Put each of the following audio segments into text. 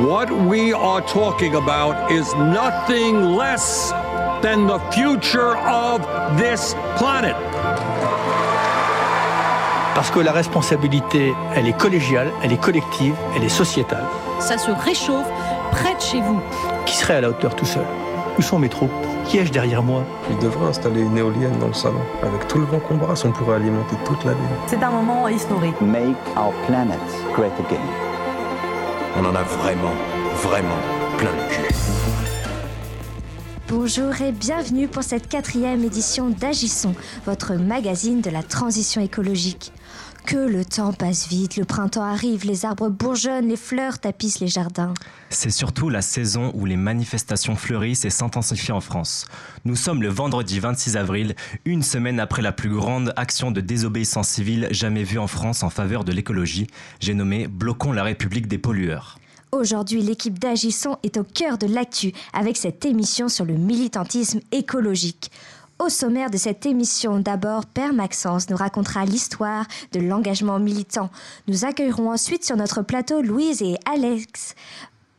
What we are talking about is nothing less than the future of this planet. Parce que la responsabilité, elle est collégiale, elle est collective, elle est sociétale. Ça se réchauffe près de chez vous. Qui serait à la hauteur tout seul? Où sont mes troupes? Qui ai-je derrière moi? Il devrait installer une éolienne dans le salon. Avec tout le vent qu'on brasse, on pourrait alimenter toute la ville. C'est un moment historique. Make our planet great again. On en a vraiment, vraiment plein le cul. Bonjour et bienvenue pour cette quatrième édition d'Agissons, votre magazine de la transition écologique. Que le temps passe vite, le printemps arrive, les arbres bourgeonnent, les fleurs tapissent les jardins. C'est surtout la saison où les manifestations fleurissent et s'intensifient en France. Nous sommes le vendredi 26 avril, une semaine après la plus grande action de désobéissance civile jamais vue en France en faveur de l'écologie. J'ai nommé Bloquons la République des pollueurs. Aujourd'hui, l'équipe d'Agissons est au cœur de l'actu avec cette émission sur le militantisme écologique. Au sommaire de cette émission, d'abord, Père Maxence nous racontera l'histoire de l'engagement militant. Nous accueillerons ensuite sur notre plateau Louise et Alex.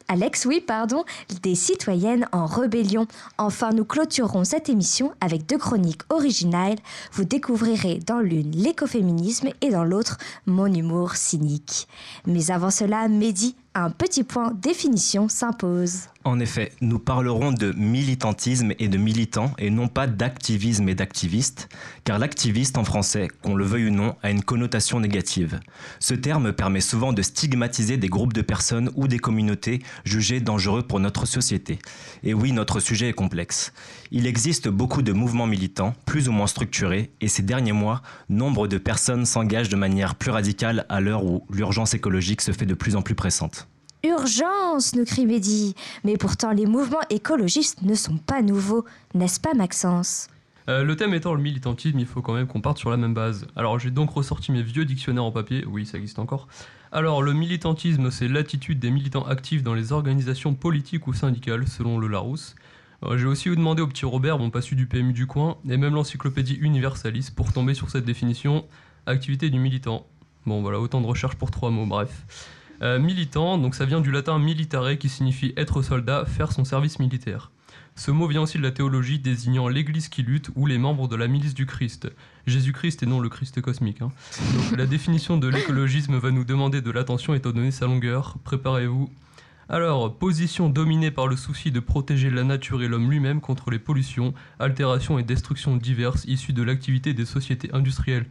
Alex, oui, pardon, des citoyennes en rébellion. Enfin, nous clôturerons cette émission avec deux chroniques originales. Vous découvrirez dans l'une l'écoféminisme et dans l'autre mon humour cynique. Mais avant cela, Mehdi, un petit point définition s'impose. En effet, nous parlerons de militantisme et de militants et non pas d'activisme et d'activistes, car l'activiste en français, qu'on le veuille ou non, a une connotation négative. Ce terme permet souvent de stigmatiser des groupes de personnes ou des communautés jugées dangereux pour notre société. Et oui, notre sujet est complexe. Il existe beaucoup de mouvements militants, plus ou moins structurés, et ces derniers mois, nombre de personnes s'engagent de manière plus radicale à l'heure où l'urgence écologique se fait de plus en plus pressante. Urgence, nous crie Mehdi. Mais pourtant, les mouvements écologistes ne sont pas nouveaux, n'est-ce pas, Maxence? Euh, le thème étant le militantisme, il faut quand même qu'on parte sur la même base. Alors j'ai donc ressorti mes vieux dictionnaires en papier, oui ça existe encore. Alors le militantisme, c'est l'attitude des militants actifs dans les organisations politiques ou syndicales, selon le Larousse. Euh, j'ai aussi demandé au petit Robert, mon passu du PMU du coin, et même l'encyclopédie Universalis, pour tomber sur cette définition, activité du militant. Bon voilà, autant de recherches pour trois mots, bref. Euh, militant, donc ça vient du latin militare qui signifie être soldat, faire son service militaire. Ce mot vient aussi de la théologie désignant l'Église qui lutte ou les membres de la milice du Christ. Jésus-Christ et non le Christ cosmique. Hein. La définition de l'écologisme va nous demander de l'attention étant donné sa longueur. Préparez-vous. Alors, position dominée par le souci de protéger la nature et l'homme lui-même contre les pollutions, altérations et destructions diverses issues de l'activité des sociétés industrielles.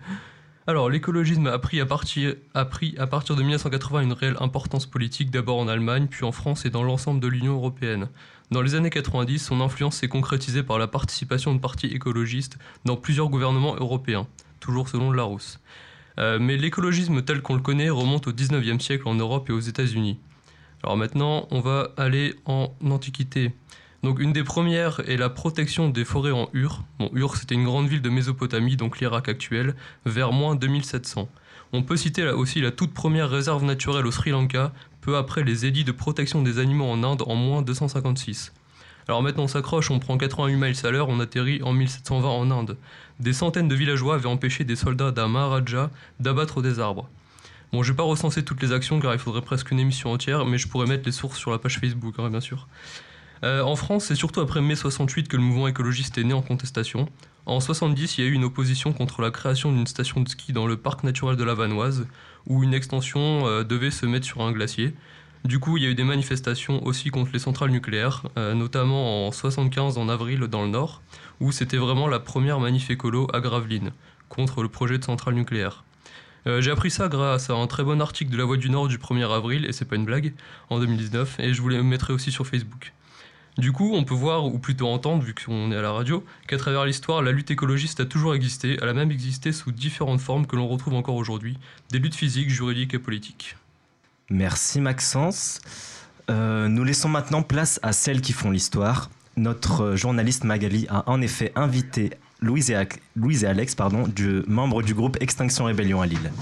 Alors, l'écologisme a pris, à partir, de 1980 une réelle importance politique, d'abord en Allemagne, puis en France et dans l'ensemble de l'Union européenne. Dans les années 90, son influence s'est concrétisée par la participation de partis écologistes dans plusieurs gouvernements européens, toujours selon Larousse. Euh, mais l'écologisme tel qu'on le connaît remonte au 19e siècle en Europe et aux États-Unis. Alors maintenant, on va aller en Antiquité. Donc une des premières est la protection des forêts en Ur. Bon, Ur c'était une grande ville de Mésopotamie, donc l'Irak actuel, vers moins 2700. On peut citer là aussi la toute première réserve naturelle au Sri Lanka, peu après les édits de protection des animaux en Inde en moins 256. Alors maintenant on s'accroche, on prend 88 miles à l'heure, on atterrit en 1720 en Inde. Des centaines de villageois avaient empêché des soldats d'un Maharaja d'abattre des arbres. Bon, je vais pas recenser toutes les actions car il faudrait presque une émission entière, mais je pourrais mettre les sources sur la page Facebook, hein, bien sûr. Euh, en France, c'est surtout après mai 68 que le mouvement écologiste est né en contestation. En 70, il y a eu une opposition contre la création d'une station de ski dans le parc naturel de la Vanoise, où une extension euh, devait se mettre sur un glacier. Du coup, il y a eu des manifestations aussi contre les centrales nucléaires, euh, notamment en 75 en avril dans le Nord, où c'était vraiment la première manif écolo à Gravelines, contre le projet de centrale nucléaire. J'ai appris ça grâce à un très bon article de La Voix du Nord du 1er avril, et c'est pas une blague, en 2019, et je vous le mettrai aussi sur Facebook. Du coup, on peut voir, ou plutôt entendre, vu qu'on est à la radio, qu'à travers l'histoire, la lutte écologiste a toujours existé, elle a même existé sous différentes formes que l'on retrouve encore aujourd'hui, des luttes physiques, juridiques et politiques. Merci Maxence. Euh, nous laissons maintenant place à celles qui font l'histoire. Notre journaliste Magali a en effet invité Louise et, Louise et Alex, pardon, du, membres du groupe Extinction Rébellion à Lille,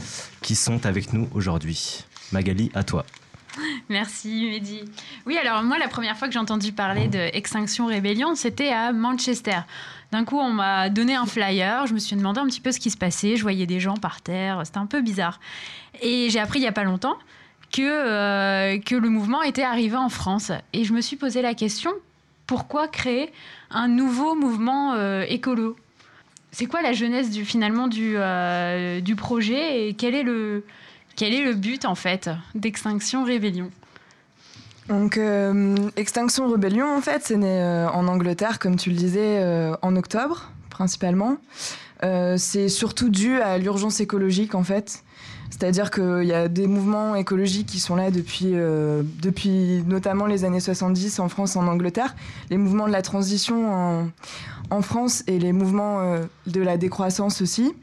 qui sont avec nous aujourd'hui. Magali, à toi. Merci Mehdi. Oui, alors moi, la première fois que j'ai entendu parler de Extinction Rébellion, c'était à Manchester. D'un coup, on m'a donné un flyer, je me suis demandé un petit peu ce qui se passait, je voyais des gens par terre, c'était un peu bizarre. Et j'ai appris il n'y a pas longtemps que, euh, que le mouvement était arrivé en France. Et je me suis posé la question, pourquoi créer un nouveau mouvement euh, écolo? C'est quoi la jeunesse finalement du, euh, du projet et quel est, le, quel est le but en fait d'Extinction Rébellion donc, euh, Extinction Rebellion, en fait, c'est né euh, en Angleterre, comme tu le disais, euh, en octobre, principalement. C'est surtout dû à l'urgence écologique, en fait. C'est-à-dire qu'il y a des mouvements écologiques qui sont là depuis, depuis notamment les années 70 en France, en Angleterre. Les mouvements de la transition en, France et les mouvements de la décroissance aussi.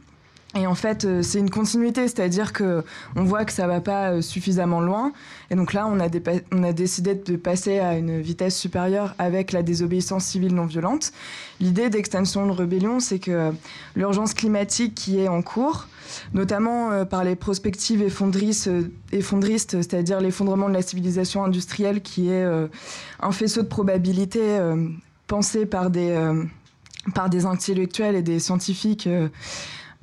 Et en fait, euh, c'est une continuité, c'est-à-dire que on voit que ça va pas euh, suffisamment loin. Et donc là, on a, décidé de passer à une vitesse supérieure avec la désobéissance civile non violente. L'idée d'extinction de rébellion, c'est que euh, l'urgence climatique qui est en cours, notamment par les prospectives effondristes, c'est-à-dire l'effondrement de la civilisation industrielle qui est un faisceau de probabilité pensé par des intellectuels et des scientifiques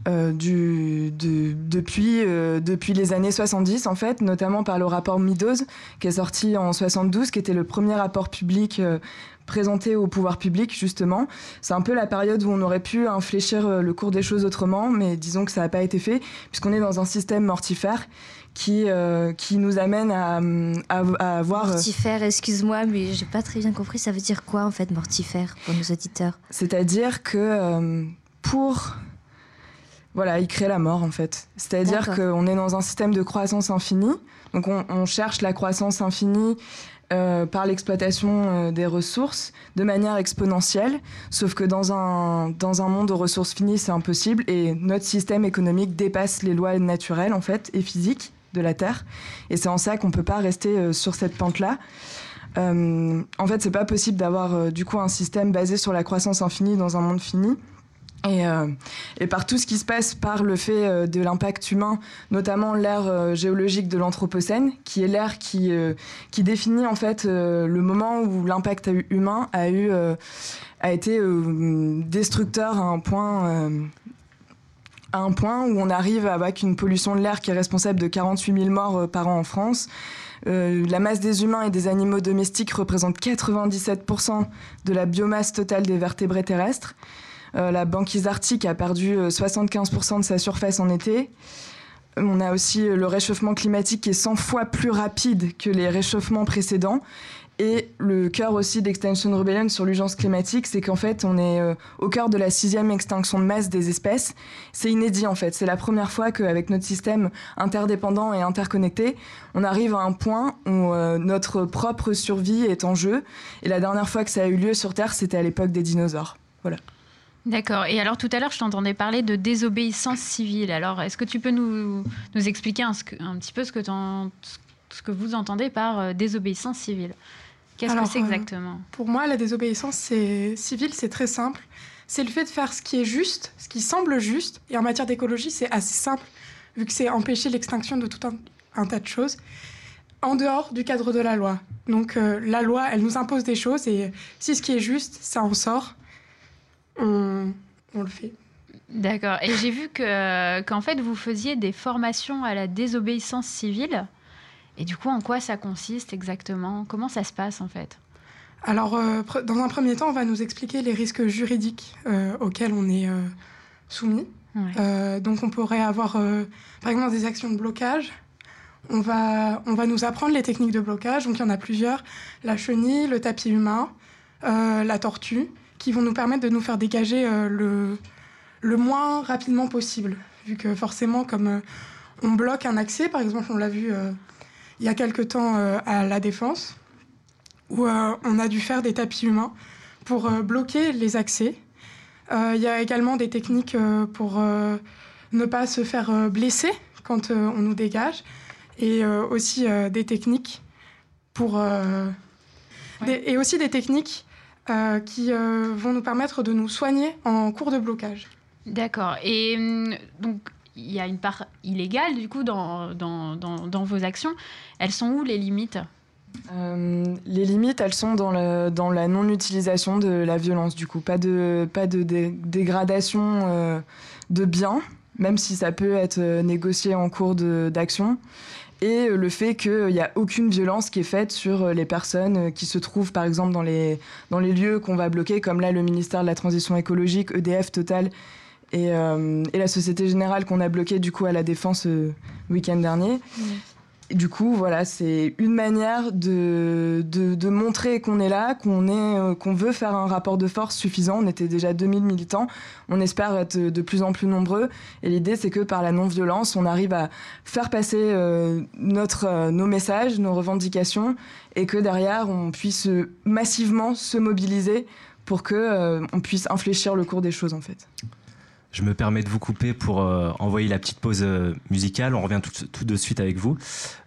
euh, euh, du, de- depuis, euh, depuis les années 70, en fait, notamment par le rapport Meadows, qui est sorti en 72, qui était le premier rapport public euh, présenté au pouvoir public, justement. C'est un peu la période où on aurait pu infléchir le cours des choses autrement, mais disons que ça n'a pas été fait, puisqu'on est dans un système mortifère qui, qui nous amène à, à, à avoir... Mortifère, excuse-moi, mais j'ai pas très bien compris. Ça veut dire quoi en fait, mortifère, pour nos auditeurs? C'est-à-dire que pour. Voilà, il crée la mort en fait. C'est-à-dire qu'on est dans un système de croissance infinie. Donc on, on cherche la croissance infinie euh, par l'exploitation euh, des ressources de manière exponentielle. Sauf que dans un, dans un monde aux ressources finies, c'est impossible. Et notre système économique dépasse les lois naturelles en fait et physiques de la Terre. Et c'est en ça qu'on ne peut pas rester euh, sur cette pente-là. En fait, c'est pas possible d'avoir du coup un système basé sur la croissance infinie dans un monde fini. Et, euh, et par tout ce qui se passe par le fait euh, de l'impact humain, notamment l'ère euh, géologique de l'Anthropocène, qui est l'ère qui, définit en fait le moment où l'impact hu- humain a, été destructeur à un point. où on arrive avec une pollution de l'air qui est responsable de 48 000 morts par an en France. La masse des humains et des animaux domestiques représente 97% de la biomasse totale des vertébrés terrestres. Euh, la banquise arctique a perdu euh, 75% de sa surface en été. On a aussi euh, le réchauffement climatique qui est 100 fois plus rapide que les réchauffements précédents. Et le cœur aussi d'Extinction Rebellion sur l'urgence climatique, c'est qu'en fait, on est euh, au cœur de la sixième extinction de masse des espèces. C'est inédit en fait. C'est la première fois qu'avec notre système interdépendant et interconnecté, on arrive à un point où euh, notre propre survie est en jeu. Et la dernière fois que ça a eu lieu sur Terre, c'était à l'époque des dinosaures. Voilà. D'accord. Et alors tout à l'heure, je t'entendais parler de désobéissance civile. Alors, est-ce que tu peux nous, nous expliquer un, petit peu ce que, t'en- ce que vous entendez par euh, désobéissance civile? Qu'est-ce que c'est euh, exactement? Pour moi, la désobéissance civile, c'est très simple. C'est le fait de faire ce qui est juste, ce qui semble juste. Et en matière d'écologie, c'est assez simple, vu que c'est empêcher l'extinction de tout un, un tas de choses, en dehors du cadre de la loi. Donc euh, la loi, elle nous impose des choses, et si ce qui est juste, ça en sort, on, on le fait. D'accord. Et j'ai vu que, qu'en fait, vous faisiez des formations à la désobéissance civile. Et du coup, en quoi ça consiste exactement? Comment ça se passe en fait? Alors, euh, dans un premier temps, on va nous expliquer les risques juridiques euh, auxquels on est euh, soumis. Donc, on pourrait avoir, par exemple, des actions de blocage. On va, on va nous apprendre les techniques de blocage. Donc, il y en a plusieurs la chenille, le tapis humain, la tortue, qui vont nous permettre de nous faire dégager euh, le, le moins rapidement possible. Vu que forcément, comme euh, on bloque un accès, par exemple, on l'a vu euh, il y a quelque temps à la Défense où on a dû faire des tapis humains pour bloquer les accès. Il y a également des techniques pour ne pas se faire blesser quand on nous dégage et aussi des techniques pour des- et aussi des techniques euh, qui euh, vont nous permettre de nous soigner en cours de blocage. D'accord. Et hum, donc, il y a une part illégale, du coup, dans, dans, dans, dans vos actions. Elles sont où les limites? Euh, les limites, elles sont dans, le- dans la non-utilisation de la violence, du coup. Pas de, pas de dé- dégradation euh, de biens, même si ça peut être négocié en cours de- d'action. Et le fait qu'il n'y a aucune violence qui est faite sur les personnes qui se trouvent par exemple dans les, lieux qu'on va bloquer, comme là le ministère de la Transition écologique, EDF, Total et, et la Société Générale qu'on a bloqué du coup à la Défense le week-end dernier du coup, voilà, c'est une manière de, montrer qu'on est là, qu'on est, euh, qu'on veut faire un rapport de force suffisant. On était déjà 2000 militants, on espère être de plus en plus nombreux. Et l'idée, c'est que par la non-violence, on arrive à faire passer euh, notre, euh, nos messages, nos revendications, et que derrière, on puisse massivement se mobiliser pour que on puisse infléchir le cours des choses, en fait. Je me permets de vous couper pour euh, envoyer la petite pause euh, musicale. On revient tout, de suite avec vous.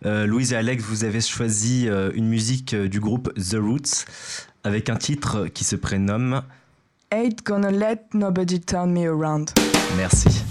Euh, Louise et Alex, vous avez choisi une musique du groupe The Roots avec un titre qui se prénomme Ain't gonna let nobody turn me around. Merci.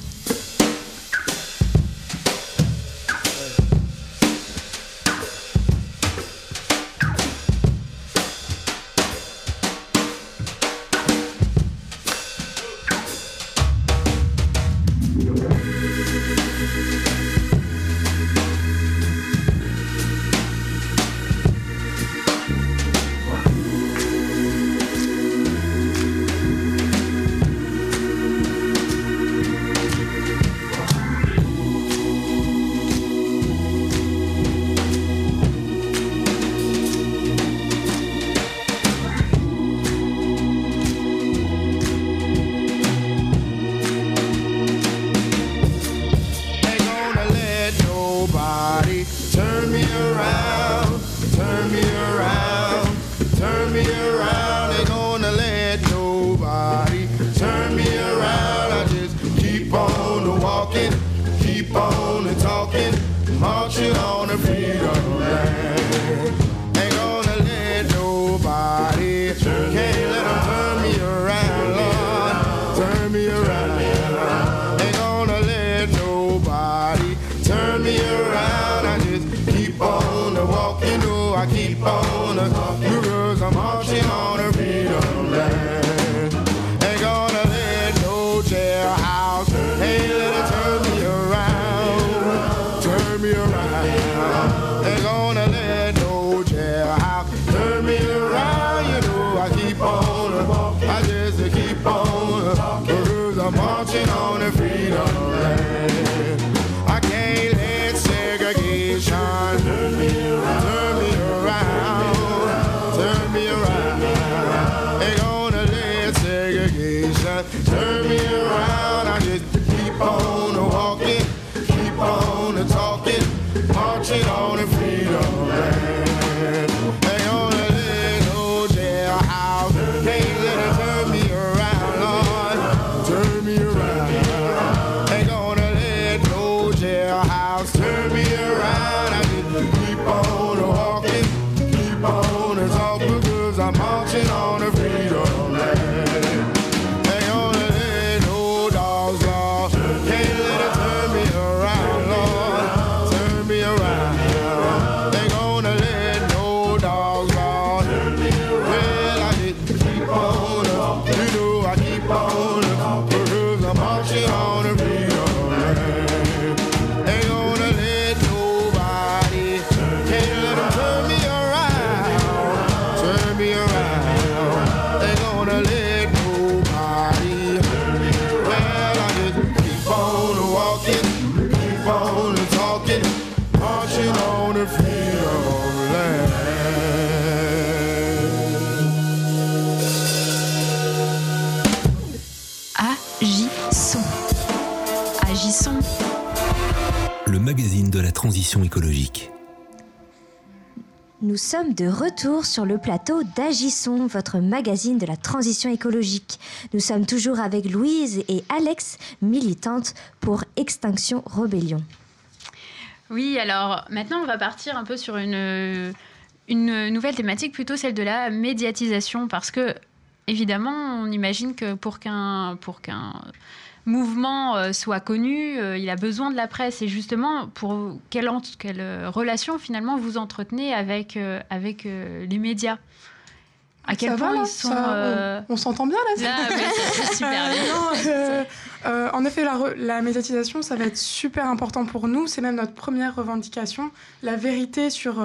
around. Écologique. Nous sommes de retour sur le plateau d'Agissons, votre magazine de la transition écologique. Nous sommes toujours avec Louise et Alex, militantes pour Extinction Rebellion. Oui, alors maintenant on va partir un peu sur une, une nouvelle thématique, plutôt celle de la médiatisation, parce que évidemment on imagine que pour qu'un pour qu'un mouvement euh, soit connu, euh, il a besoin de la presse. Et justement, pour quelle, quelle relation finalement vous entretenez avec, euh, avec les médias? À quel point ils sont. on, s'entend bien là. là c'est super bien. en effet, la, la, médiatisation, ça va être super important pour nous. C'est même notre première revendication, la vérité sur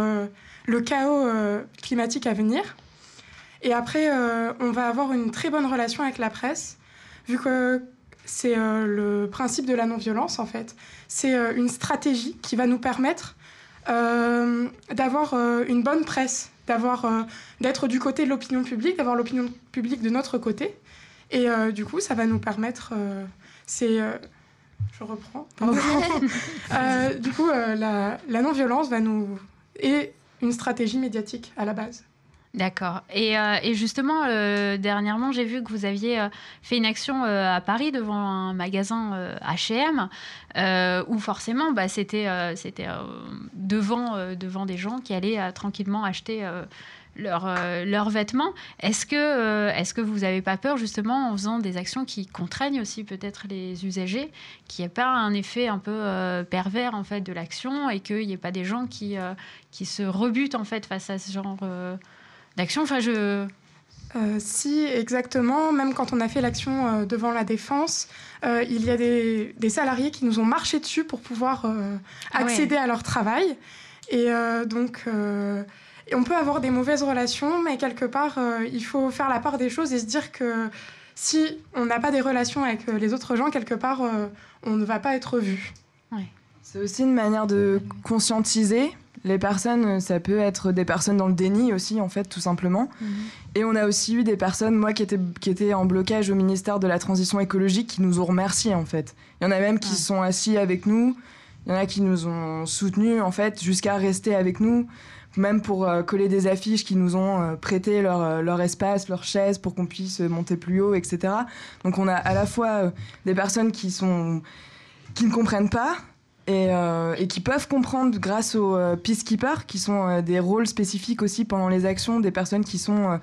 le chaos climatique à venir. Et après, euh, on va avoir une très bonne relation avec la presse, vu que c'est euh, le principe de la non-violence, en fait. C'est euh, une stratégie qui va nous permettre d'avoir une bonne presse, d'avoir, d'être du côté de l'opinion publique, d'avoir l'opinion publique de notre côté. Et du coup, ça va nous permettre... c'est... je reprends. du coup, la, la non-violence va nous... est une stratégie médiatique à la base. D'accord. Et, euh, justement, euh, dernièrement, j'ai vu que vous aviez euh, fait une action à Paris devant un magasin H&M, où forcément, bah, c'était devant, devant des gens qui allaient tranquillement acheter leurs leurs vêtements. Est-ce que, est-ce que vous n'avez pas peur, justement, en faisant des actions qui contraignent aussi peut-être les usagers, qu'il n'y ait pas un effet un peu pervers, en fait, de l'action et qu'il n'y ait pas des gens qui, qui se rebutent, en fait, face à ce genre d'action Enfin, je... Euh, si, exactement. Même quand on a fait l'action euh, devant la défense, euh, il y a des, salariés qui nous ont marché dessus pour pouvoir ah accéder à leur travail. Et donc, on peut avoir des mauvaises relations, mais quelque part, il faut faire la part des choses et se dire que si on n'a pas des relations avec les autres gens, quelque part, on ne va pas être vu. C'est aussi une manière de conscientiser les personnes, ça peut être des personnes dans le déni aussi, en fait, tout simplement. Mhm. Et on a aussi eu des personnes, moi, qui étaient, qui étaient en blocage au ministère de la Transition écologique, qui nous ont remerciés, en fait. Il y en a même qui sont assis avec nous, il y en a qui nous ont soutenus, en fait, jusqu'à rester avec nous, même pour euh, coller des affiches qui nous ont euh, prêté leur, euh, leur, espace, leur chaise pour qu'on puisse monter plus haut, etc. Donc on a à la fois des personnes qui sont qui ne comprennent pas, euh, et, qui peuvent comprendre grâce aux euh, peacekeepers, qui sont euh, des rôles spécifiques aussi pendant les actions, des personnes qui sont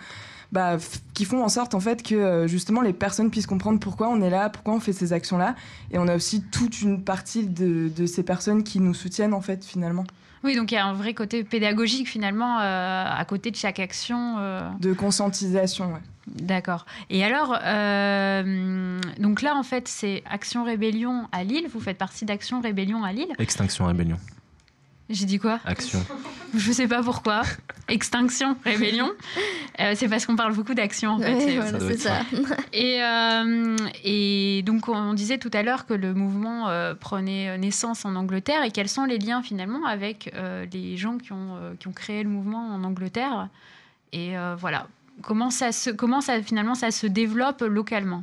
bah, qui font en sorte en fait que justement les personnes puissent comprendre pourquoi on est là, pourquoi on fait ces actions-là. Et on a aussi toute une partie de, de, ces personnes qui nous soutiennent en fait finalement. Oui, donc il y a un vrai côté pédagogique finalement à côté de chaque action. De conscientisation, ouais. D'accord. Et alors, euh, donc là, en fait, c'est Action Rébellion à Lille. Vous faites partie d'Action Rébellion à Lille? Extinction Rébellion. J'ai dit quoi? Action. Je sais pas pourquoi. Extinction, rébellion. Euh, c'est parce qu'on parle beaucoup d'action en fait. c'est ça. Et, euh, et, donc on disait tout à l'heure que le mouvement prenait naissance en Angleterre. Et quels sont les liens finalement avec les gens qui ont, qui ont créé le mouvement en Angleterre? Et voilà, comment comment ça finalement ça se développe localement?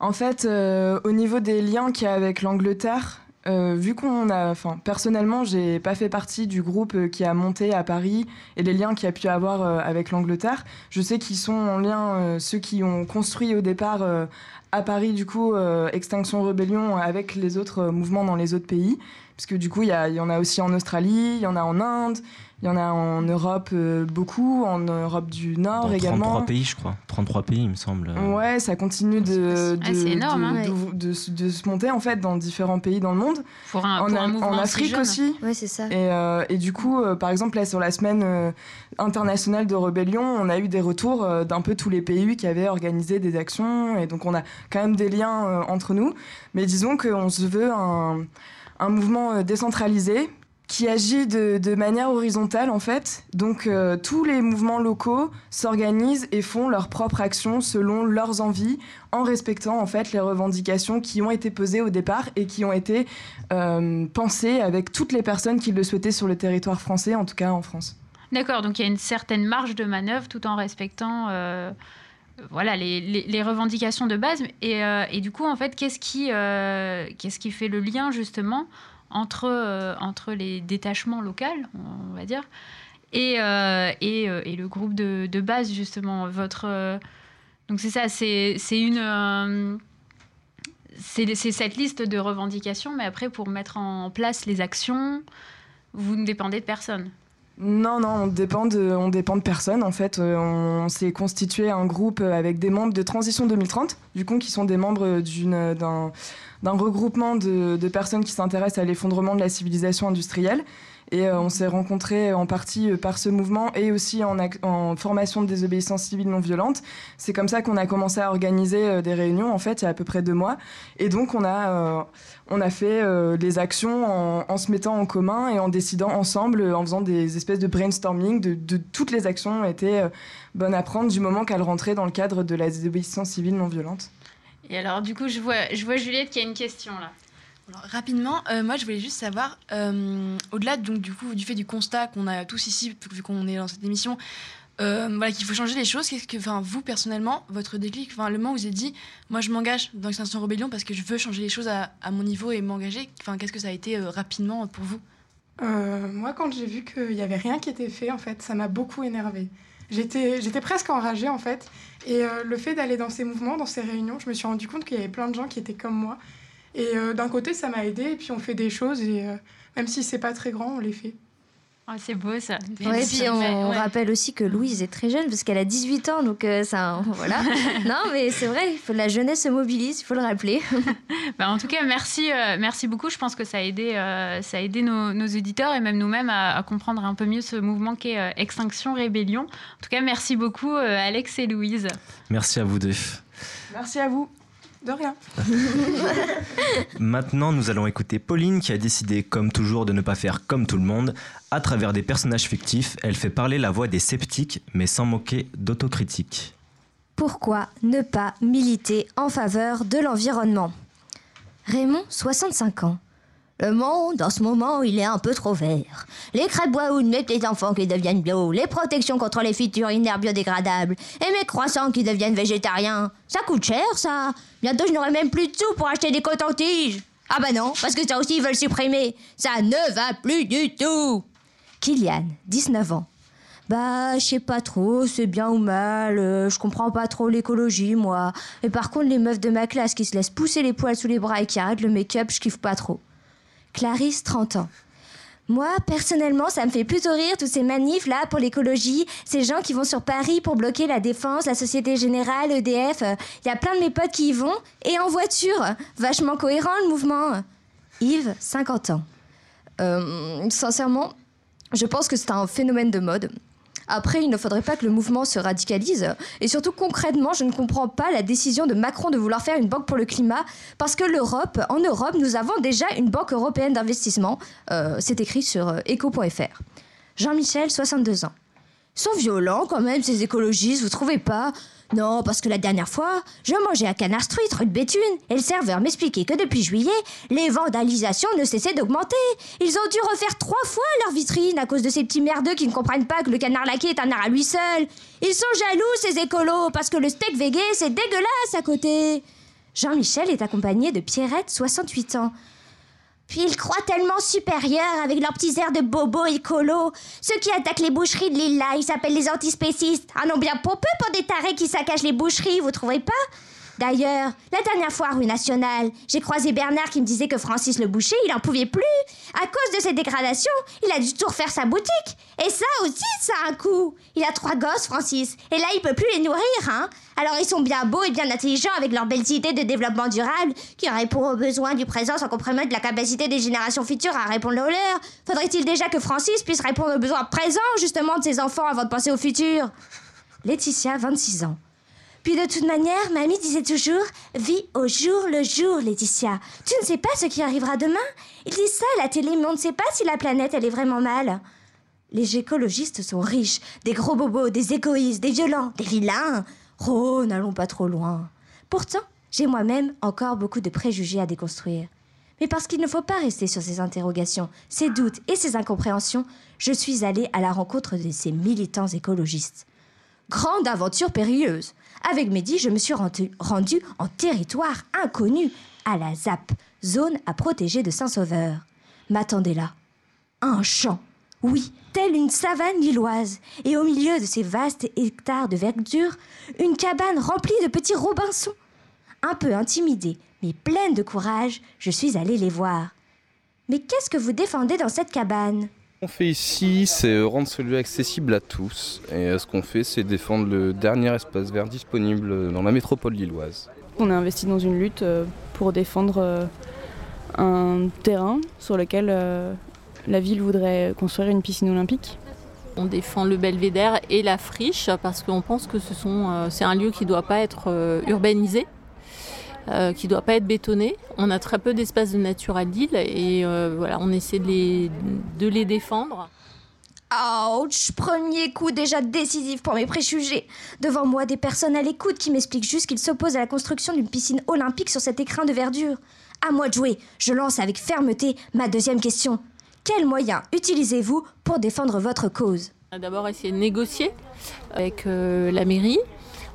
En fait, euh, au niveau des liens qu'il y a avec l'Angleterre, euh, vu qu'on a, enfin, personnellement, j'ai pas fait partie du groupe euh, qui a monté à Paris et les liens qu'il a pu avoir avec l'Angleterre. Je sais qu'ils sont en lien, ceux qui ont construit au départ à Paris, du coup, Extinction Rebellion avec les autres mouvements dans les autres pays. Puisque du coup, il y, en a aussi en Australie, il y en a en Inde, il y en a en Europe euh, beaucoup, en Europe du Nord Dans également. 33 pays, je crois. 33 pays, il me semble. Ouais, ça continue de, de, de, se monter en fait dans différents pays dans le monde. Pour un, en, en Afrique aussi. Ouais, c'est ça. Et, euh, et, du coup, euh, par exemple, là, sur la semaine internationale de rébellion, on a eu des retours d'un peu tous les pays qui avaient organisé des actions. Et donc, on a quand même des liens entre nous. Mais disons qu'on se veut un, un mouvement décentralisé qui agit de, manière horizontale en fait. Donc euh, tous les mouvements locaux s'organisent et font leur propre action selon leurs envies, en respectant en fait les revendications qui ont été posées au départ et qui ont été euh, pensées avec toutes les personnes qui le souhaitaient sur le territoire français, en tout cas en France. D'accord, donc il y a une certaine marge de manœuvre tout en respectant euh, voilà, les, revendications de base. Et, du coup, en fait, qu'est-ce qui, qu'est-ce qui fait le lien justement entre, euh, entre les détachements locaux, on va dire, et, euh, et, euh, et, le groupe de, de, base, justement. Votre, donc c'est ça, c'est une... c'est cette liste de revendications, mais après, pour mettre en place les actions, vous ne dépendez de personne. Non, non, on dépend de, on dépend de personne. En fait, on, s'est constitué un groupe avec des membres de Transition 2030, du coup, qui sont des membres d'un d'un regroupement de, personnes qui s'intéressent à l'effondrement de la civilisation industrielle. Et euh, on s'est rencontrés en partie par ce mouvement et aussi en, formation de désobéissance civile non violente. C'est comme ça qu'on a commencé à organiser des réunions, en fait, il y a à peu près deux mois. Et donc, on a, on a fait des actions en, en, se mettant en commun et en décidant ensemble, en faisant des espèces de brainstorming de, de toutes les actions étaient bonnes à prendre du moment qu'elles rentraient dans le cadre de la désobéissance civile non violente. Et alors, du coup, je vois, je vois Juliette qui a une question là. rapidement, euh, moi je voulais juste savoir, euh, au-delà donc du coup du fait du constat qu'on a tous ici, vu qu'on est dans cette émission, euh, voilà qu'il faut changer les choses. Qu'est-ce que, enfin vous personnellement, votre déclic, enfin le moment où vous avez dit, moi je m'engage dans Extinction Rebellion parce que je veux changer les choses à, à mon niveau et m'engager. Enfin qu'est-ce que ça a été rapidement pour vous? Moi quand j'ai vu qu'il n'y avait rien qui était fait, en fait, ça m'a beaucoup énervé. J'étais, j'étais presque enragée en fait. Et euh, le fait d'aller dans ces mouvements, dans ces réunions, je me suis rendu compte qu'il y avait plein de gens qui étaient comme moi. Et euh, d'un côté, ça m'a aidé. Et puis on fait des choses. Et euh, même si c'est pas très grand, on les fait. Oh, c'est beau ça. Ouais, et puis on, rappelle aussi que Louise est très jeune parce qu'elle a 18 ans, donc euh, ça, voilà. non, mais c'est vrai, faut, la jeunesse se mobilise, il faut le rappeler. bah, en tout cas, merci, euh, merci beaucoup. Je pense que ça a aidé, euh, ça a aidé nos, nos, éditeurs et même nous-mêmes à, à, comprendre un peu mieux ce mouvement qu'est Extinction Rébellion. En tout cas, merci beaucoup Alex et Louise. Merci à vous deux. Merci à vous. De rien. Maintenant, nous allons écouter Pauline qui a décidé, comme toujours, de ne pas faire comme tout le monde. À travers des personnages fictifs, elle fait parler la voix des sceptiques, mais sans moquer d'autocritique. Pourquoi ne pas militer en faveur de l'environnement? Raymond, 65 ans, le monde, en ce moment, il est un peu trop vert. Les crêpes bois mettent les enfants qui deviennent bio, les protections contre les fuites urinaires biodégradables, et mes croissants qui deviennent végétariens. Ça coûte cher, ça. Bientôt, je n'aurai même plus de sous pour acheter des cotons-tiges. Ah bah non, parce que ça aussi, ils veulent supprimer. Ça ne va plus du tout. Kylian, 19 ans. Bah, je sais pas trop, c'est bien ou mal, euh, je comprends pas trop l'écologie, moi. Et par contre, les meufs de ma classe qui se laissent pousser les poils sous les bras et qui arrêtent le make-up, je kiffe pas trop. Clarisse, 30 ans. Moi, personnellement, ça me fait plutôt rire tous ces manifs là pour l'écologie, ces gens qui vont sur Paris pour bloquer la défense, la Société Générale, EDF. Il y a plein de mes potes qui y vont et en voiture. Vachement cohérent le mouvement. Yves, 50 ans. Euh, sincèrement, je pense que c'est un phénomène de mode. Après, il ne faudrait pas que le mouvement se radicalise. Et surtout, concrètement, je ne comprends pas la décision de Macron de vouloir faire une banque pour le climat, parce que l'Europe, en Europe, nous avons déjà une banque européenne d'investissement. Euh, c'est écrit sur euh, eco.fr. Jean-Michel, 62 ans. Ils sont violents quand même, ces écologistes, vous trouvez pas? Non, parce que la dernière fois, je mangeais à Canard Street, rue de Béthune, et le serveur m'expliquait que depuis juillet, les vandalisations ne cessaient d'augmenter. Ils ont dû refaire trois fois leur vitrine à cause de ces petits merdeux qui ne comprennent pas que le canard laqué est un art à lui seul. Ils sont jaloux, ces écolos, parce que le steak vegan, c'est dégueulasse à côté. Jean-Michel est accompagné de Pierrette, 68 ans. Puis ils croient tellement supérieurs avec leurs petits airs de bobo écolo. Ceux qui attaquent les boucheries de l'île ils s'appellent les antispécistes. Ah non, bien peu pour des tarés qui saccagent les boucheries, vous trouvez pas? D'ailleurs, la dernière fois, rue Nationale, j'ai croisé Bernard qui me disait que Francis le boucher, il en pouvait plus. À cause de ces dégradations, il a dû tout refaire sa boutique. Et ça aussi, ça a un coût. Il a trois gosses, Francis. Et là, il peut plus les nourrir, hein. Alors ils sont bien beaux et bien intelligents avec leurs belles idées de développement durable qui répondent aux besoins du présent sans compromettre la capacité des générations futures à répondre aux leurs. Faudrait-il déjà que Francis puisse répondre aux besoins présents justement de ses enfants avant de penser au futur? Laetitia, 26 ans. Puis de toute manière, mamie disait toujours Vis au jour le jour, Laetitia. Tu ne sais pas ce qui arrivera demain Ils disent ça à la télé, mais on ne sait pas si la planète, elle est vraiment mal. Les écologistes sont riches, des gros bobos, des égoïstes, des violents, des vilains. Oh, n'allons pas trop loin. Pourtant, j'ai moi-même encore beaucoup de préjugés à déconstruire. Mais parce qu'il ne faut pas rester sur ces interrogations, ces doutes et ces incompréhensions, je suis allée à la rencontre de ces militants écologistes. Grande aventure périlleuse. Avec Mehdi, je me suis rendu en territoire inconnu, à la ZAP, zone à protéger de Saint-Sauveur. M'attendez là. Un champ. Oui, telle une savane lilloise. Et au milieu de ces vastes hectares de verdure, une cabane remplie de petits Robinsons. Un peu intimidée, mais pleine de courage, je suis allée les voir. Mais qu'est-ce que vous défendez dans cette cabane? Ce qu'on fait ici, c'est rendre ce lieu accessible à tous. Et euh, ce qu'on fait, c'est défendre le dernier espace vert disponible dans la métropole lilloise. On est investi dans une lutte euh, pour défendre euh, un terrain sur lequel la ville voudrait construire une piscine olympique. On défend le belvédère et la friche parce qu'on pense que ce sont, c'est un lieu qui ne doit pas être urbanisé. Qui ne doit pas être bétonné. On a très peu d'espace de nature à Lille et voilà, on essaie de les, de les défendre. Ouch Premier coup déjà décisif pour mes préjugés. Devant moi, des personnes à l'écoute qui m'expliquent juste qu'ils s'opposent à la construction d'une piscine olympique sur cet écrin de verdure. À moi de jouer. Je lance avec fermeté ma deuxième question. Quels moyens utilisez-vous pour défendre votre cause? On a d'abord essayé de négocier avec euh, la mairie.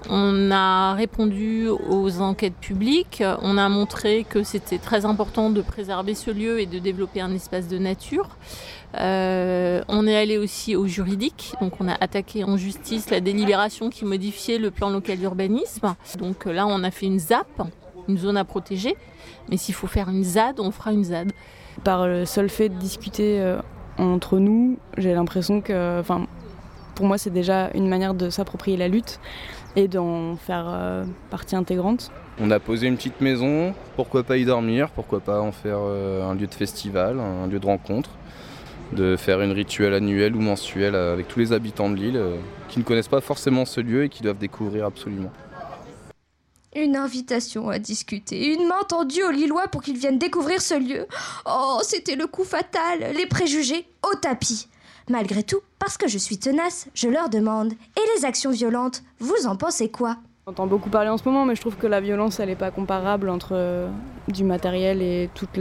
On a répondu aux enquêtes publiques, on a montré que c'était très important de préserver ce lieu et de développer un espace de nature. Euh, on est allé aussi au juridique, donc on a attaqué en justice la délibération qui modifiait le plan local d'urbanisme. Donc là, on a fait une ZAP, une zone à protéger, mais s'il faut faire une ZAD, on fera une ZAD. Par le seul fait de discuter euh, entre nous, j'ai l'impression que, pour moi, c'est déjà une manière de s'approprier la lutte et d'en faire euh, partie intégrante. On a posé une petite maison, pourquoi pas y dormir, pourquoi pas en faire un lieu de festival, un lieu de rencontre de faire une rituelle annuelle ou mensuelle avec tous les habitants de l'île euh, qui ne connaissent pas forcément ce lieu et qui doivent découvrir absolument. Une invitation à discuter, une main tendue aux Lillois pour qu'ils viennent découvrir ce lieu. Oh, c'était le coup fatal, les préjugés au tapis. Malgré tout, parce que je suis tenace, je leur demande. Et les actions violentes, vous en pensez quoi? On entend beaucoup parler en ce moment, mais je trouve que la violence, elle n'est pas comparable entre euh, du matériel et toute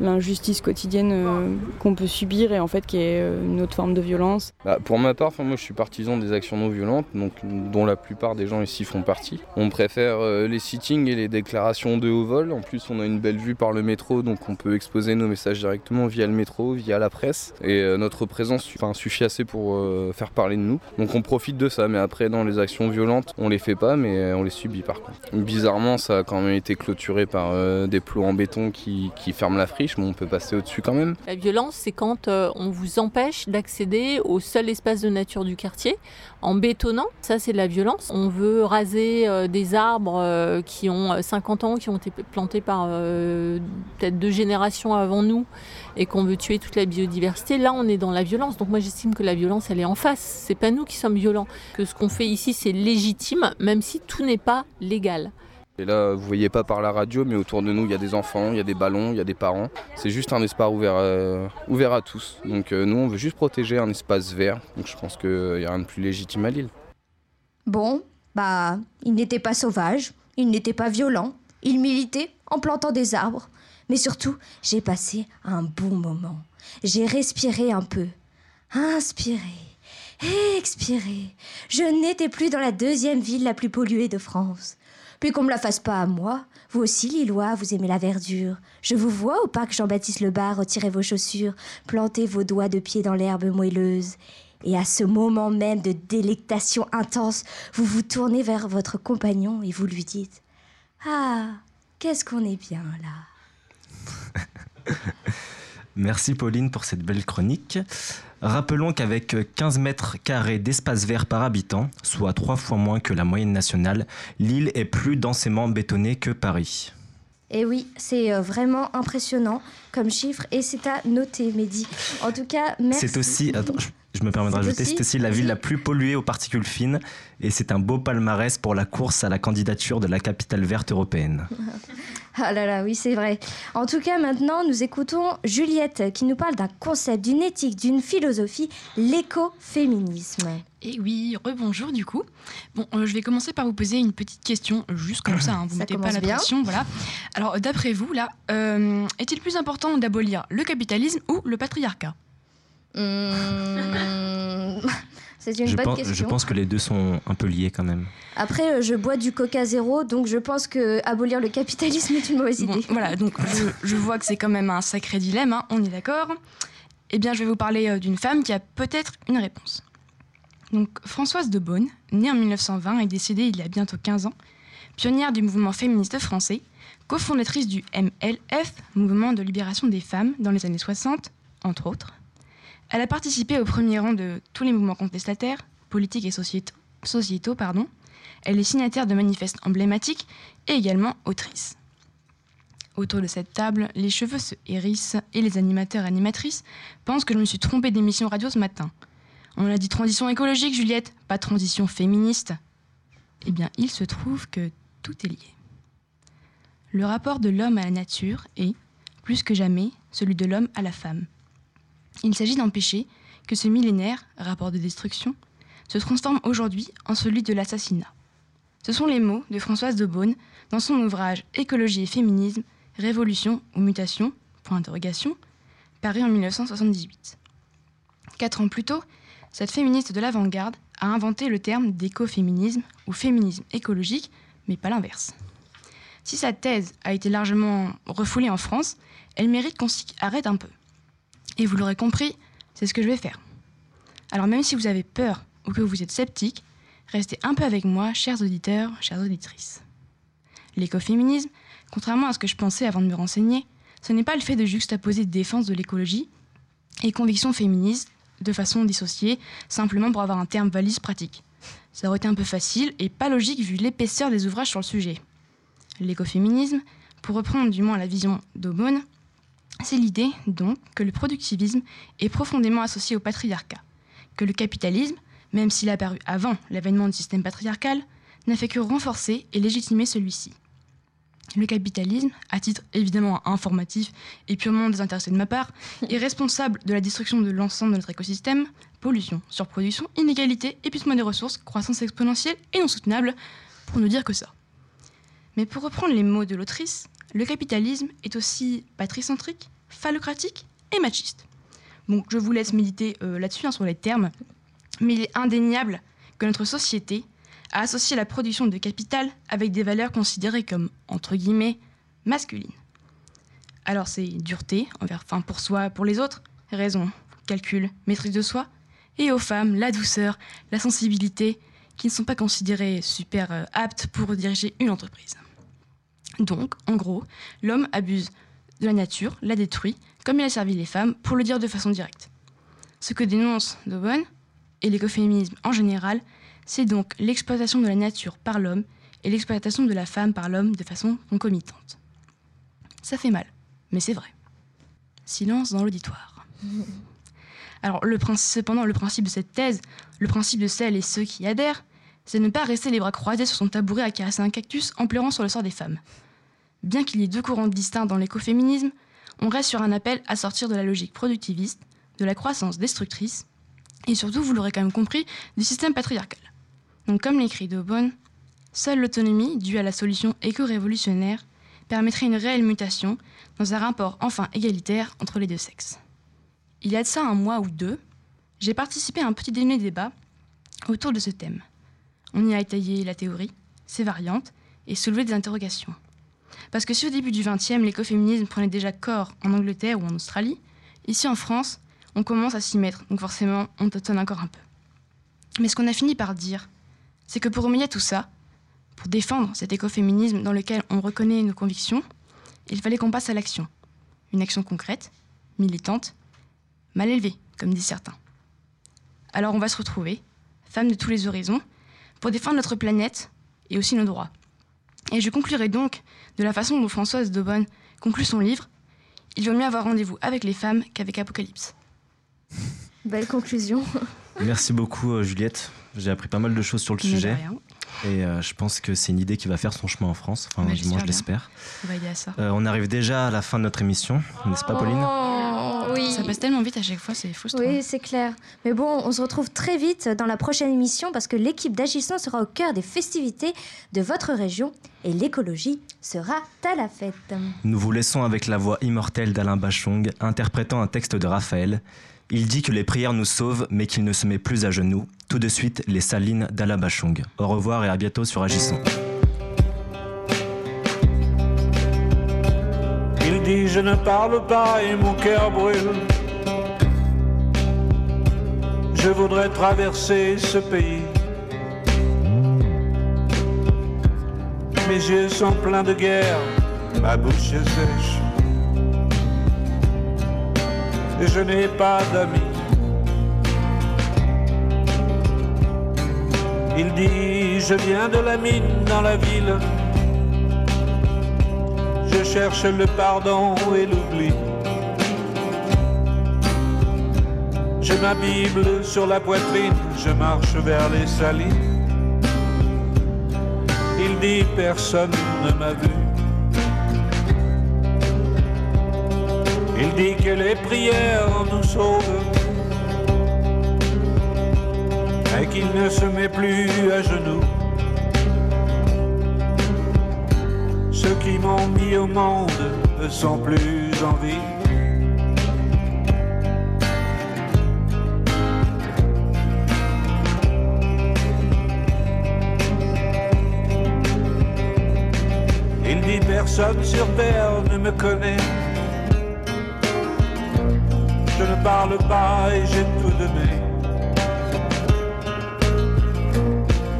l'injustice quotidienne euh, qu'on peut subir et en fait qui est euh, une autre forme de violence. Bah, pour ma part, moi je suis partisan des actions non violentes, donc, dont la plupart des gens ici font partie. On préfère les sittings et les déclarations de haut vol. En plus, on a une belle vue par le métro, donc on peut exposer nos messages directement via le métro, via la presse. Et notre présence suffit assez pour faire parler de nous. Donc on profite de ça, mais après, dans les actions violentes, on les fait pas mais on les subit par contre. Bizarrement, ça a quand même été clôturé par euh, des plots en béton qui, ferment la friche, mais on peut passer au-dessus quand même. La violence, c'est quand euh, on vous empêche d'accéder au seul espace de nature du quartier en bétonnant. Ça, c'est de la violence. On veut raser euh, des arbres qui ont 50 ans, qui ont été plantés par peut-être deux générations avant nous et qu'on veut tuer toute la biodiversité. Là, on est dans la violence. Donc moi, j'estime que la violence, elle est en face. C'est pas nous qui sommes violents. Que ce qu'on fait ici, c'est légitime, même si tout n'est pas légal. Et là, vous voyez pas par la radio, mais autour de nous, il y a des enfants, il y a des ballons, il y a des parents. C'est juste un espace ouvert, euh, ouvert à tous. Donc euh, nous, on veut juste protéger un espace vert. Donc je pense qu'il n'y a rien de plus légitime à Lille. Bon, bah, il n'était pas sauvage, il n'était pas violent, il militait en plantant des arbres. Mais surtout, j'ai passé un bon moment. J'ai respiré un peu, inspiré, expiré. Je n'étais plus dans la deuxième ville la plus polluée de France. Puis qu'on me la fasse pas à moi. Vous aussi, Lillois, vous aimez la verdure. Je vous vois au parc Jean-Baptiste Lebar retirer vos chaussures, planter vos doigts de pied dans l'herbe moelleuse. Et à ce moment même de délectation intense, vous vous tournez vers votre compagnon et vous lui dites Ah, qu'est-ce qu'on est bien là Merci Pauline pour cette belle chronique. Rappelons qu'avec 15 mètres carrés d'espace vert par habitant, soit trois fois moins que la moyenne nationale, l'île est plus densément bétonnée que Paris. Et eh oui, c'est euh, vraiment impressionnant comme chiffre et c'est à noter, Mehdi. En tout cas, merci. C'est aussi, attends, je me permets de rajouter, c'est aussi la ville la plus polluée aux particules fines et c'est un beau palmarès pour la course à la candidature de la capitale verte européenne. Ah là là, oui, c'est vrai. En tout cas, maintenant, nous écoutons Juliette qui nous parle d'un concept, d'une éthique, d'une philosophie, l'écoféminisme. Et oui, rebonjour du coup. Bon, euh, je vais commencer par vous poser une petite question, juste comme ça, hein, vous ne mettez pas la pression, voilà. Alors, d'après vous, là, euh, est-il plus important d'abolir le capitalisme ou le patriarcat? Mmh. C'est une je bonne pense, question. Je pense que les deux sont un peu liés quand même. Après, euh, je bois du Coca zéro, donc je pense que abolir le capitalisme est une mauvaise idée. voilà, donc je, vois que c'est quand même un sacré dilemme, hein, on est d'accord. Eh bien, je vais vous parler euh, d'une femme qui a peut-être une réponse. Donc, Françoise de Beaune, née en 1920 et décédée il y a bientôt 15 ans, pionnière du mouvement féministe français, cofondatrice du MLF, Mouvement de libération des femmes, dans les années 60, entre autres. Elle a participé au premier rang de tous les mouvements contestataires, politiques et sociétaux. pardon. Elle est signataire de manifestes emblématiques et également autrice. Autour de cette table, les cheveux se hérissent et les animateurs et animatrices pensent que je me suis trompée d'émission radio ce matin. On a dit transition écologique, Juliette, pas transition féministe. Eh bien, il se trouve que tout est lié. Le rapport de l'homme à la nature est, plus que jamais, celui de l'homme à la femme. Il s'agit d'empêcher que ce millénaire, rapport de destruction, se transforme aujourd'hui en celui de l'assassinat. Ce sont les mots de Françoise Beaune dans son ouvrage Écologie et féminisme, révolution ou mutation, paru en 1978. Quatre ans plus tôt, cette féministe de l'avant-garde a inventé le terme d'écoféminisme ou féminisme écologique, mais pas l'inverse. Si sa thèse a été largement refoulée en France, elle mérite qu'on s'y arrête un peu. Et vous l'aurez compris, c'est ce que je vais faire. Alors même si vous avez peur ou que vous êtes sceptique, restez un peu avec moi, chers auditeurs, chères auditrices. L'écoféminisme, contrairement à ce que je pensais avant de me renseigner, ce n'est pas le fait de juxtaposer défense de l'écologie et conviction féministe de façon dissociée, simplement pour avoir un terme valise pratique. Ça aurait été un peu facile et pas logique vu l'épaisseur des ouvrages sur le sujet. L'écoféminisme, pour reprendre du moins la vision d'Aubonne, c'est l'idée, donc, que le productivisme est profondément associé au patriarcat, que le capitalisme, même s'il a apparu avant l'avènement du système patriarcal, n'a fait que renforcer et légitimer celui-ci. Le capitalisme, à titre évidemment informatif et purement désintéressé de ma part, est responsable de la destruction de l'ensemble de notre écosystème, pollution, surproduction, inégalité, épuisement des ressources, croissance exponentielle et non soutenable, pour ne dire que ça. Mais pour reprendre les mots de l'autrice, le capitalisme est aussi patricentrique, phallocratique et machiste. Bon, je vous laisse méditer euh, là-dessus, hein, sur les termes, mais il est indéniable que notre société a associé la production de capital avec des valeurs considérées comme, entre guillemets, masculines. Alors c'est dureté, envers, enfin pour soi, pour les autres, raison, calcul, maîtrise de soi, et aux femmes, la douceur, la sensibilité, qui ne sont pas considérées super euh, aptes pour diriger une entreprise. Donc, en gros, l'homme abuse de la nature, la détruit, comme il a servi les femmes, pour le dire de façon directe. Ce que dénonce Dobon, et l'écoféminisme en général, c'est donc l'exploitation de la nature par l'homme et l'exploitation de la femme par l'homme de façon concomitante. Ça fait mal, mais c'est vrai. Silence dans l'auditoire. Alors, le cependant, le principe de cette thèse, le principe de celles et ceux qui adhèrent, c'est ne pas rester les bras croisés sur son tabouret à caresser un cactus en pleurant sur le sort des femmes. Bien qu'il y ait deux courants distincts dans l'écoféminisme, on reste sur un appel à sortir de la logique productiviste, de la croissance destructrice, et surtout, vous l'aurez quand même compris, du système patriarcal. Donc comme l'écrit Daubonne, seule l'autonomie, due à la solution éco-révolutionnaire, permettrait une réelle mutation dans un rapport enfin égalitaire entre les deux sexes. Il y a de ça un mois ou deux, j'ai participé à un petit déjeuner débat autour de ce thème. On y a étayé la théorie, ses variantes, et soulevé des interrogations. Parce que si au début du XXe, l'écoféminisme prenait déjà corps en Angleterre ou en Australie, ici en France, on commence à s'y mettre, donc forcément, on tâtonne encore un peu. Mais ce qu'on a fini par dire, c'est que pour remédier à tout ça, pour défendre cet écoféminisme dans lequel on reconnaît nos convictions, il fallait qu'on passe à l'action. Une action concrète, militante, mal élevée, comme disent certains. Alors on va se retrouver, femmes de tous les horizons, pour défendre notre planète et aussi nos droits. Et je conclurai donc de la façon dont Françoise Daubonne conclut son livre Il vaut mieux avoir rendez-vous avec les femmes qu'avec Apocalypse. Belle conclusion. Merci beaucoup, euh, Juliette. J'ai appris pas mal de choses sur le sujet. Et euh, je pense que c'est une idée qui va faire son chemin en France. Enfin, bah, moi, je l'espère. On va aider à ça. Euh, on arrive déjà à la fin de notre émission, n'est-ce pas, Pauline? oh, oui. Ça passe tellement vite à chaque fois, c'est frustrant. Oui, c'est clair. Mais bon, on se retrouve très vite dans la prochaine émission parce que l'équipe d'Agissant sera au cœur des festivités de votre région et l'écologie sera à la fête. Nous vous laissons avec la voix immortelle d'Alain Bachung interprétant un texte de Raphaël. Il dit que les prières nous sauvent, mais qu'il ne se met plus à genoux. Tout de suite, les salines d'Alabachung. Au revoir et à bientôt sur Agissant. Dit je ne parle pas et mon cœur brûle. Je voudrais traverser ce pays. Mes yeux sont pleins de guerre, ma bouche est sèche et je n'ai pas d'amis. Il dit, je viens de la mine dans la ville. Je cherche le pardon et l'oubli. J'ai ma Bible sur la poitrine, je marche vers les salines. Il dit personne ne m'a vu. Il dit que les prières nous sauvent et qu'il ne se met plus à genoux. Ceux qui m'ont mis au monde ne sont plus en vie. Il dit personne sur terre ne me connaît. Je ne parle pas et j'ai tout donné.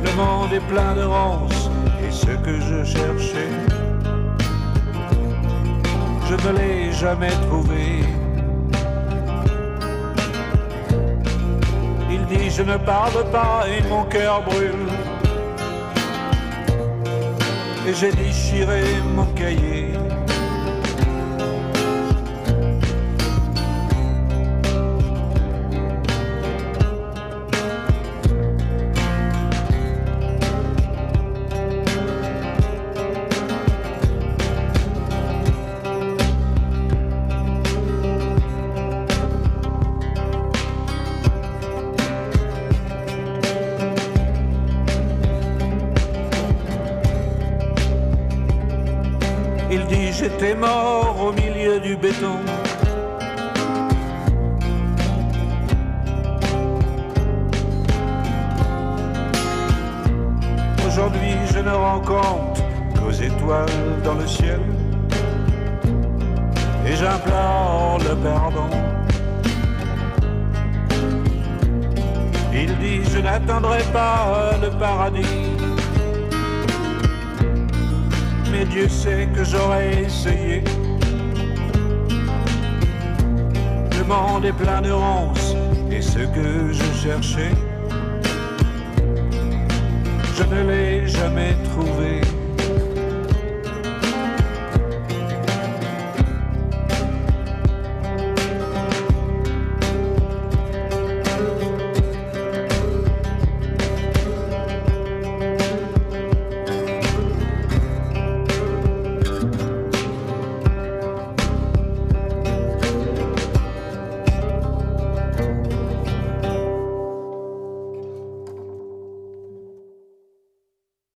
Le monde est plein de ronces et ce que je cherchais, je ne l'ai jamais trouvé. Il dit je ne parle pas et mon cœur brûle. Et j'ai déchiré mon cahier. Aujourd'hui je ne rends compte qu'aux étoiles dans le ciel. Et j'implore le pardon. Il dit je n'atteindrai pas le paradis. mais Dieu sait que j'aurais essayé. Le monde est plein de ronces et ce que je cherchais, je ne l'ai jamais trouvé.